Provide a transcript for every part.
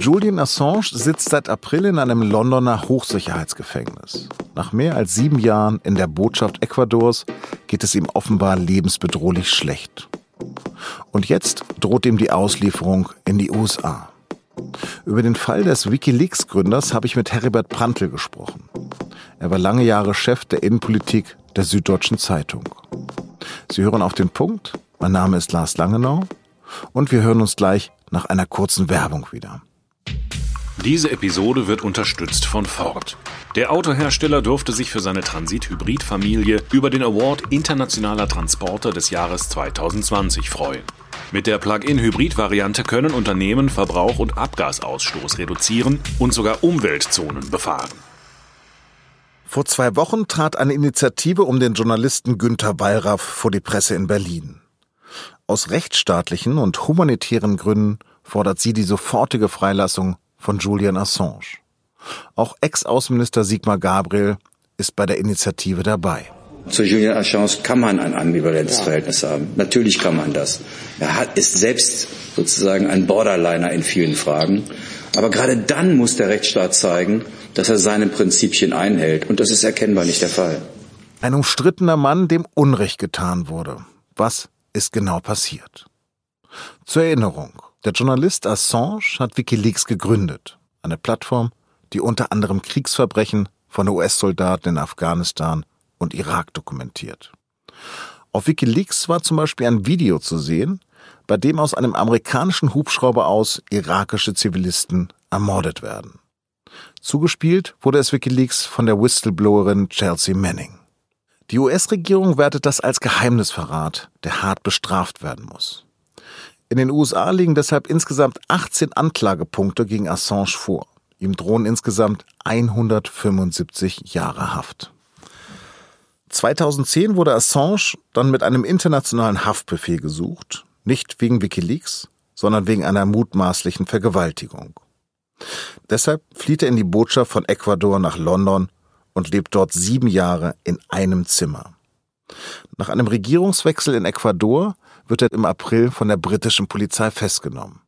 Julian Assange sitzt seit April in einem Londoner Hochsicherheitsgefängnis. Nach mehr als sieben Jahren in der Botschaft Ecuadors geht es ihm offenbar lebensbedrohlich schlecht. Und jetzt droht ihm die Auslieferung in die USA. Über den Fall des Wikileaks-Gründers habe ich mit Heribert Prantl gesprochen. Er war lange Jahre Chef der Innenpolitik der Süddeutschen Zeitung. Sie hören auf den Punkt. Mein Name ist Lars Langenau und wir hören uns gleich nach einer kurzen Werbung wieder. Diese Episode wird unterstützt von Ford. Der Autohersteller durfte sich für seine Transit-Hybrid-Familie über den Award Internationaler Transporter des Jahres 2020 freuen. Mit der Plug-in-Hybrid-Variante können Unternehmen Verbrauch und Abgasausstoß reduzieren und sogar Umweltzonen befahren. Vor zwei Wochen trat eine Initiative um den Journalisten Günther Wallraff vor die Presse in Berlin. Aus rechtsstaatlichen und humanitären Gründen fordert sie die sofortige Freilassung von Julian Assange. Auch Ex-Außenminister Sigmar Gabriel ist bei der Initiative dabei. Zu Julian Assange kann man ein ambivalentes ja. Verhältnis haben. Natürlich kann man das. Er hat, ist selbst sozusagen ein Borderliner in vielen Fragen. Aber gerade dann muss der Rechtsstaat zeigen, dass er seine Prinzipien einhält. Und das ist erkennbar nicht der Fall. Ein umstrittener Mann, dem Unrecht getan wurde. Was ist genau passiert? Zur Erinnerung. Der Journalist Assange hat Wikileaks gegründet, eine Plattform, die unter anderem Kriegsverbrechen von US-Soldaten in Afghanistan und Irak dokumentiert. Auf Wikileaks war zum Beispiel ein Video zu sehen, bei dem aus einem amerikanischen Hubschrauber aus irakische Zivilisten ermordet werden. Zugespielt wurde es Wikileaks von der Whistleblowerin Chelsea Manning. Die US-Regierung wertet das als Geheimnisverrat, der hart bestraft werden muss. In den USA liegen deshalb insgesamt 18 Anklagepunkte gegen Assange vor. Ihm drohen insgesamt 175 Jahre Haft. 2010 wurde Assange dann mit einem internationalen Haftbefehl gesucht, nicht wegen Wikileaks, sondern wegen einer mutmaßlichen Vergewaltigung. Deshalb flieht er in die Botschaft von Ecuador nach London und lebt dort sieben Jahre in einem Zimmer. Nach einem Regierungswechsel in Ecuador wird er im April von der britischen Polizei festgenommen.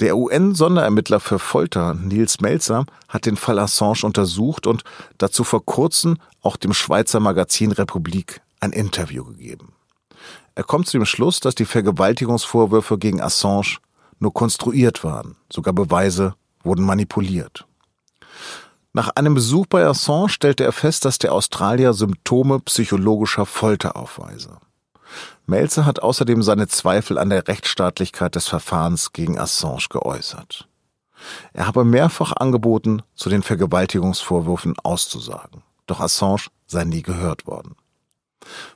Der UN-Sonderermittler für Folter, Nils Melzer, hat den Fall Assange untersucht und dazu vor kurzem auch dem Schweizer Magazin Republik ein Interview gegeben. Er kommt zu dem Schluss, dass die Vergewaltigungsvorwürfe gegen Assange nur konstruiert waren, sogar Beweise wurden manipuliert. Nach einem Besuch bei Assange stellte er fest, dass der Australier Symptome psychologischer Folter aufweise. Melzer hat außerdem seine Zweifel an der Rechtsstaatlichkeit des Verfahrens gegen Assange geäußert. Er habe mehrfach angeboten, zu den Vergewaltigungsvorwürfen auszusagen. Doch Assange sei nie gehört worden.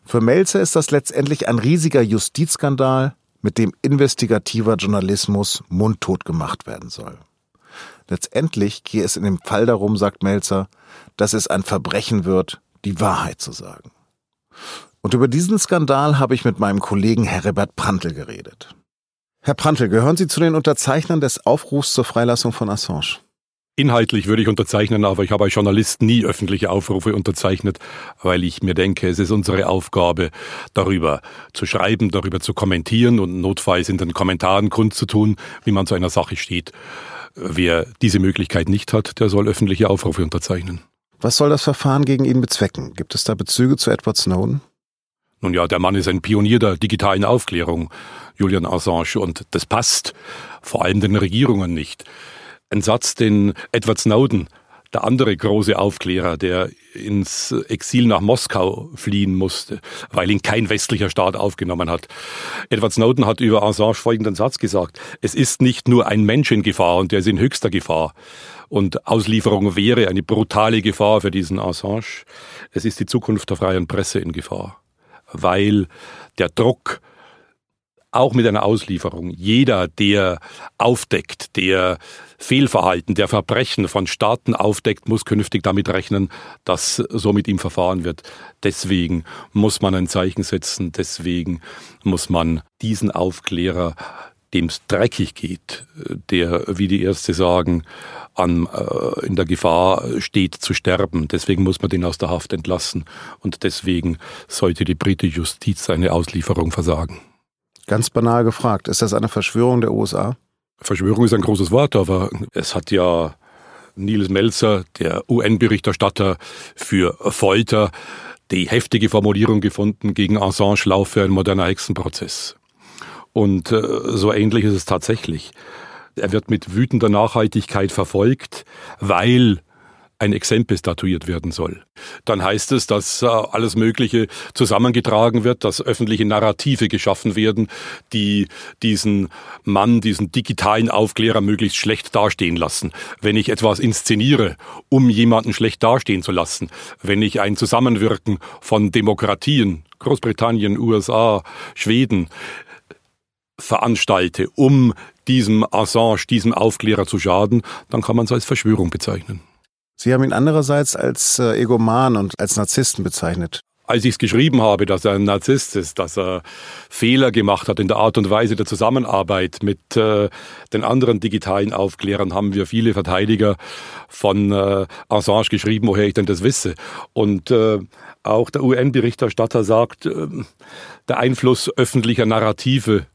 Für Melzer ist das letztendlich ein riesiger Justizskandal, mit dem investigativer Journalismus mundtot gemacht werden soll. Letztendlich gehe es in dem Fall darum, sagt Melzer, dass es ein Verbrechen wird, die Wahrheit zu sagen. Und über diesen Skandal habe ich mit meinem Kollegen Heribert Prantl geredet. Herr Prantl, gehören Sie zu den Unterzeichnern des Aufrufs zur Freilassung von Assange? Inhaltlich würde ich unterzeichnen, aber ich habe als Journalist nie öffentliche Aufrufe unterzeichnet, weil ich mir denke, es ist unsere Aufgabe, darüber zu schreiben, darüber zu kommentieren und notfalls in den Kommentaren kundzutun, wie man zu einer Sache steht. Wer diese Möglichkeit nicht hat, der soll öffentliche Aufrufe unterzeichnen. Was soll das Verfahren gegen ihn bezwecken? Gibt es da Bezüge zu Edward Snowden? Nun ja, der Mann ist ein Pionier der digitalen Aufklärung, Julian Assange, und das passt vor allem den Regierungen nicht. Ein Satz, den Edward Snowden, der andere große Aufklärer, der ins Exil nach Moskau fliehen musste, weil ihn kein westlicher Staat aufgenommen hat. Edward Snowden hat über Assange folgenden Satz gesagt. Es ist nicht nur ein Mensch in Gefahr und der ist in höchster Gefahr. Und Auslieferung wäre eine brutale Gefahr für diesen Assange. Es ist die Zukunft der freien Presse in Gefahr weil der Druck auch mit einer Auslieferung, jeder, der aufdeckt, der Fehlverhalten, der Verbrechen von Staaten aufdeckt, muss künftig damit rechnen, dass so mit ihm verfahren wird. Deswegen muss man ein Zeichen setzen, deswegen muss man diesen Aufklärer, dem es dreckig geht, der, wie die Ärzte sagen, an, äh, in der Gefahr steht zu sterben. Deswegen muss man den aus der Haft entlassen und deswegen sollte die britische Justiz seine Auslieferung versagen. Ganz banal gefragt, ist das eine Verschwörung der USA? Verschwörung ist ein großes Wort, aber es hat ja Nils Melzer, der UN-Berichterstatter für Folter, die heftige Formulierung gefunden, gegen Assange laufe ein moderner Hexenprozess. Und äh, so ähnlich ist es tatsächlich. Er wird mit wütender Nachhaltigkeit verfolgt, weil ein Exempel statuiert werden soll. Dann heißt es, dass äh, alles Mögliche zusammengetragen wird, dass öffentliche Narrative geschaffen werden, die diesen Mann, diesen digitalen Aufklärer möglichst schlecht dastehen lassen. Wenn ich etwas inszeniere, um jemanden schlecht dastehen zu lassen, wenn ich ein Zusammenwirken von Demokratien, Großbritannien, USA, Schweden, veranstalte, um diesem Assange, diesem Aufklärer zu schaden, dann kann man es als Verschwörung bezeichnen. Sie haben ihn andererseits als äh, Egoman und als Narzissten bezeichnet. Als ich es geschrieben habe, dass er ein Narzisst ist, dass er Fehler gemacht hat in der Art und Weise der Zusammenarbeit mit äh, den anderen digitalen Aufklärern, haben wir viele Verteidiger von äh, Assange geschrieben, woher ich denn das wisse. Und äh, auch der UN-Berichterstatter sagt, äh, der Einfluss öffentlicher Narrative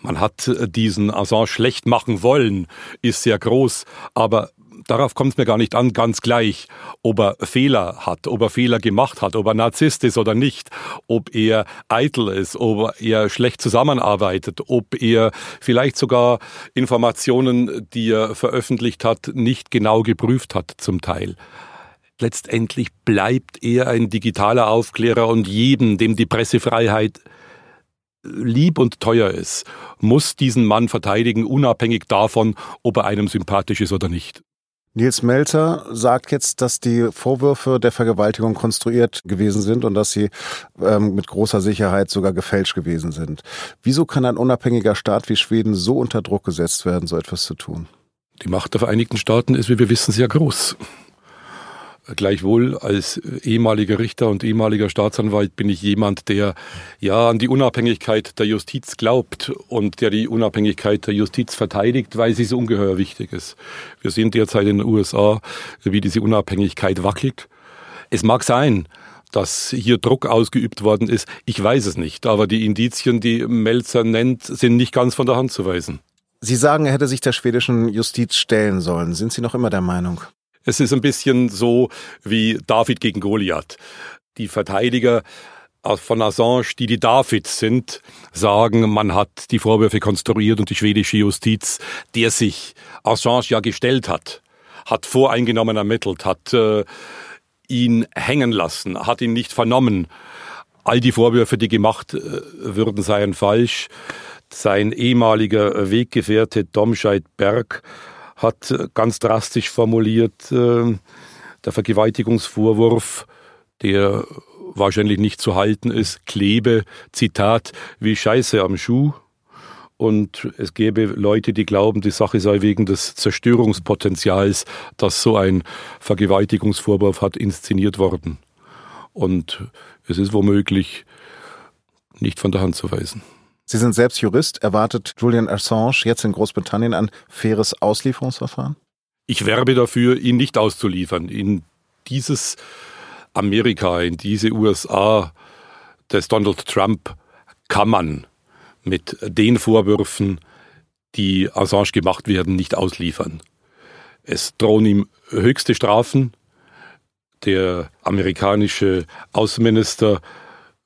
man hat äh, diesen Assange schlecht machen wollen, ist sehr groß, aber darauf kommt es mir gar nicht an, ganz gleich, ob er Fehler hat, ob er Fehler gemacht hat, ob er Narzisst ist oder nicht, ob er eitel ist, ob er schlecht zusammenarbeitet, ob er vielleicht sogar Informationen, die er veröffentlicht hat, nicht genau geprüft hat zum Teil. Letztendlich bleibt er ein digitaler Aufklärer und jedem, dem die Pressefreiheit lieb und teuer ist, muss diesen Mann verteidigen, unabhängig davon, ob er einem sympathisch ist oder nicht. Nils Melzer sagt jetzt, dass die Vorwürfe der Vergewaltigung konstruiert gewesen sind und dass sie ähm, mit großer Sicherheit sogar gefälscht gewesen sind. Wieso kann ein unabhängiger Staat wie Schweden so unter Druck gesetzt werden, so etwas zu tun? Die Macht der Vereinigten Staaten ist, wie wir wissen, sehr groß. Gleichwohl als ehemaliger Richter und ehemaliger Staatsanwalt bin ich jemand, der ja an die Unabhängigkeit der Justiz glaubt und der die Unabhängigkeit der Justiz verteidigt, weil sie so ungeheuer wichtig ist. Wir sehen derzeit in den USA, wie diese Unabhängigkeit wackelt. Es mag sein, dass hier Druck ausgeübt worden ist. Ich weiß es nicht, aber die Indizien, die Melzer nennt, sind nicht ganz von der Hand zu weisen. Sie sagen, er hätte sich der schwedischen Justiz stellen sollen. Sind Sie noch immer der Meinung? Es ist ein bisschen so wie David gegen Goliath. Die Verteidiger von Assange, die die Davids sind, sagen, man hat die Vorwürfe konstruiert und die schwedische Justiz, der sich Assange ja gestellt hat, hat voreingenommen ermittelt, hat äh, ihn hängen lassen, hat ihn nicht vernommen. All die Vorwürfe, die gemacht äh, würden, seien falsch. Sein ehemaliger Weggefährte Domscheit Berg hat ganz drastisch formuliert, äh, der Vergewaltigungsvorwurf, der wahrscheinlich nicht zu halten ist, klebe, Zitat, wie Scheiße am Schuh. Und es gäbe Leute, die glauben, die Sache sei wegen des Zerstörungspotenzials, das so ein Vergewaltigungsvorwurf hat, inszeniert worden. Und es ist womöglich nicht von der Hand zu weisen. Sie sind selbst Jurist. Erwartet Julian Assange jetzt in Großbritannien ein faires Auslieferungsverfahren? Ich werbe dafür, ihn nicht auszuliefern. In dieses Amerika, in diese USA des Donald Trump kann man mit den Vorwürfen, die Assange gemacht werden, nicht ausliefern. Es drohen ihm höchste Strafen. Der amerikanische Außenminister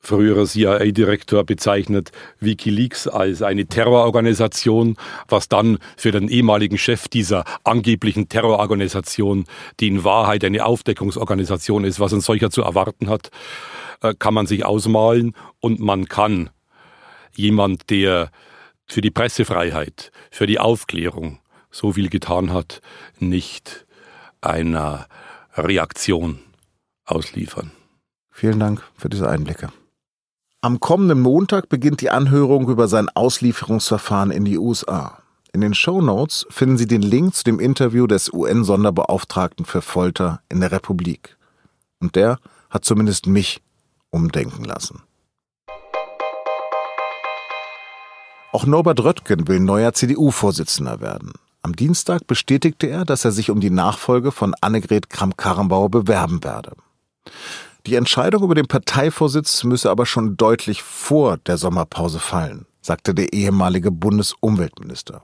früherer CIA-Direktor bezeichnet Wikileaks als eine Terrororganisation, was dann für den ehemaligen Chef dieser angeblichen Terrororganisation, die in Wahrheit eine Aufdeckungsorganisation ist, was ein solcher zu erwarten hat, äh, kann man sich ausmalen und man kann jemand, der für die Pressefreiheit, für die Aufklärung so viel getan hat, nicht einer Reaktion ausliefern. Vielen Dank für diese Einblicke. Am kommenden Montag beginnt die Anhörung über sein Auslieferungsverfahren in die USA. In den Show Notes finden Sie den Link zu dem Interview des UN-Sonderbeauftragten für Folter in der Republik. Und der hat zumindest mich umdenken lassen. Auch Norbert Röttgen will neuer CDU-Vorsitzender werden. Am Dienstag bestätigte er, dass er sich um die Nachfolge von Annegret Kramp-Karrenbauer bewerben werde. Die Entscheidung über den Parteivorsitz müsse aber schon deutlich vor der Sommerpause fallen, sagte der ehemalige Bundesumweltminister.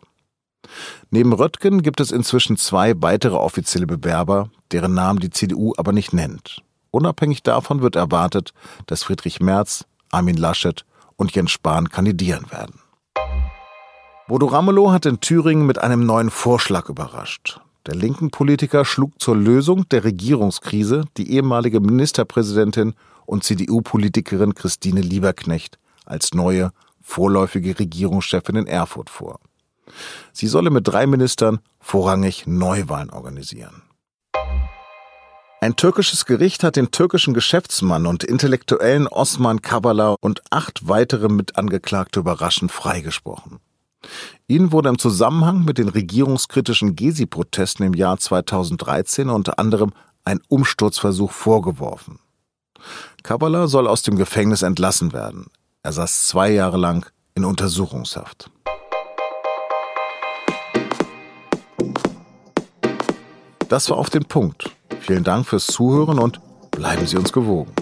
Neben Röttgen gibt es inzwischen zwei weitere offizielle Bewerber, deren Namen die CDU aber nicht nennt. Unabhängig davon wird erwartet, dass Friedrich Merz, Armin Laschet und Jens Spahn kandidieren werden. Bodo Ramelow hat in Thüringen mit einem neuen Vorschlag überrascht. Der linken Politiker schlug zur Lösung der Regierungskrise die ehemalige Ministerpräsidentin und CDU-Politikerin Christine Lieberknecht als neue, vorläufige Regierungschefin in Erfurt vor. Sie solle mit drei Ministern vorrangig Neuwahlen organisieren. Ein türkisches Gericht hat den türkischen Geschäftsmann und Intellektuellen Osman Kavala und acht weitere Mitangeklagte überraschend freigesprochen. Ihnen wurde im Zusammenhang mit den regierungskritischen Gezi-Protesten im Jahr 2013 unter anderem ein Umsturzversuch vorgeworfen. Kavala soll aus dem Gefängnis entlassen werden. Er saß zwei Jahre lang in Untersuchungshaft. Das war auf den Punkt. Vielen Dank fürs Zuhören und bleiben Sie uns gewogen.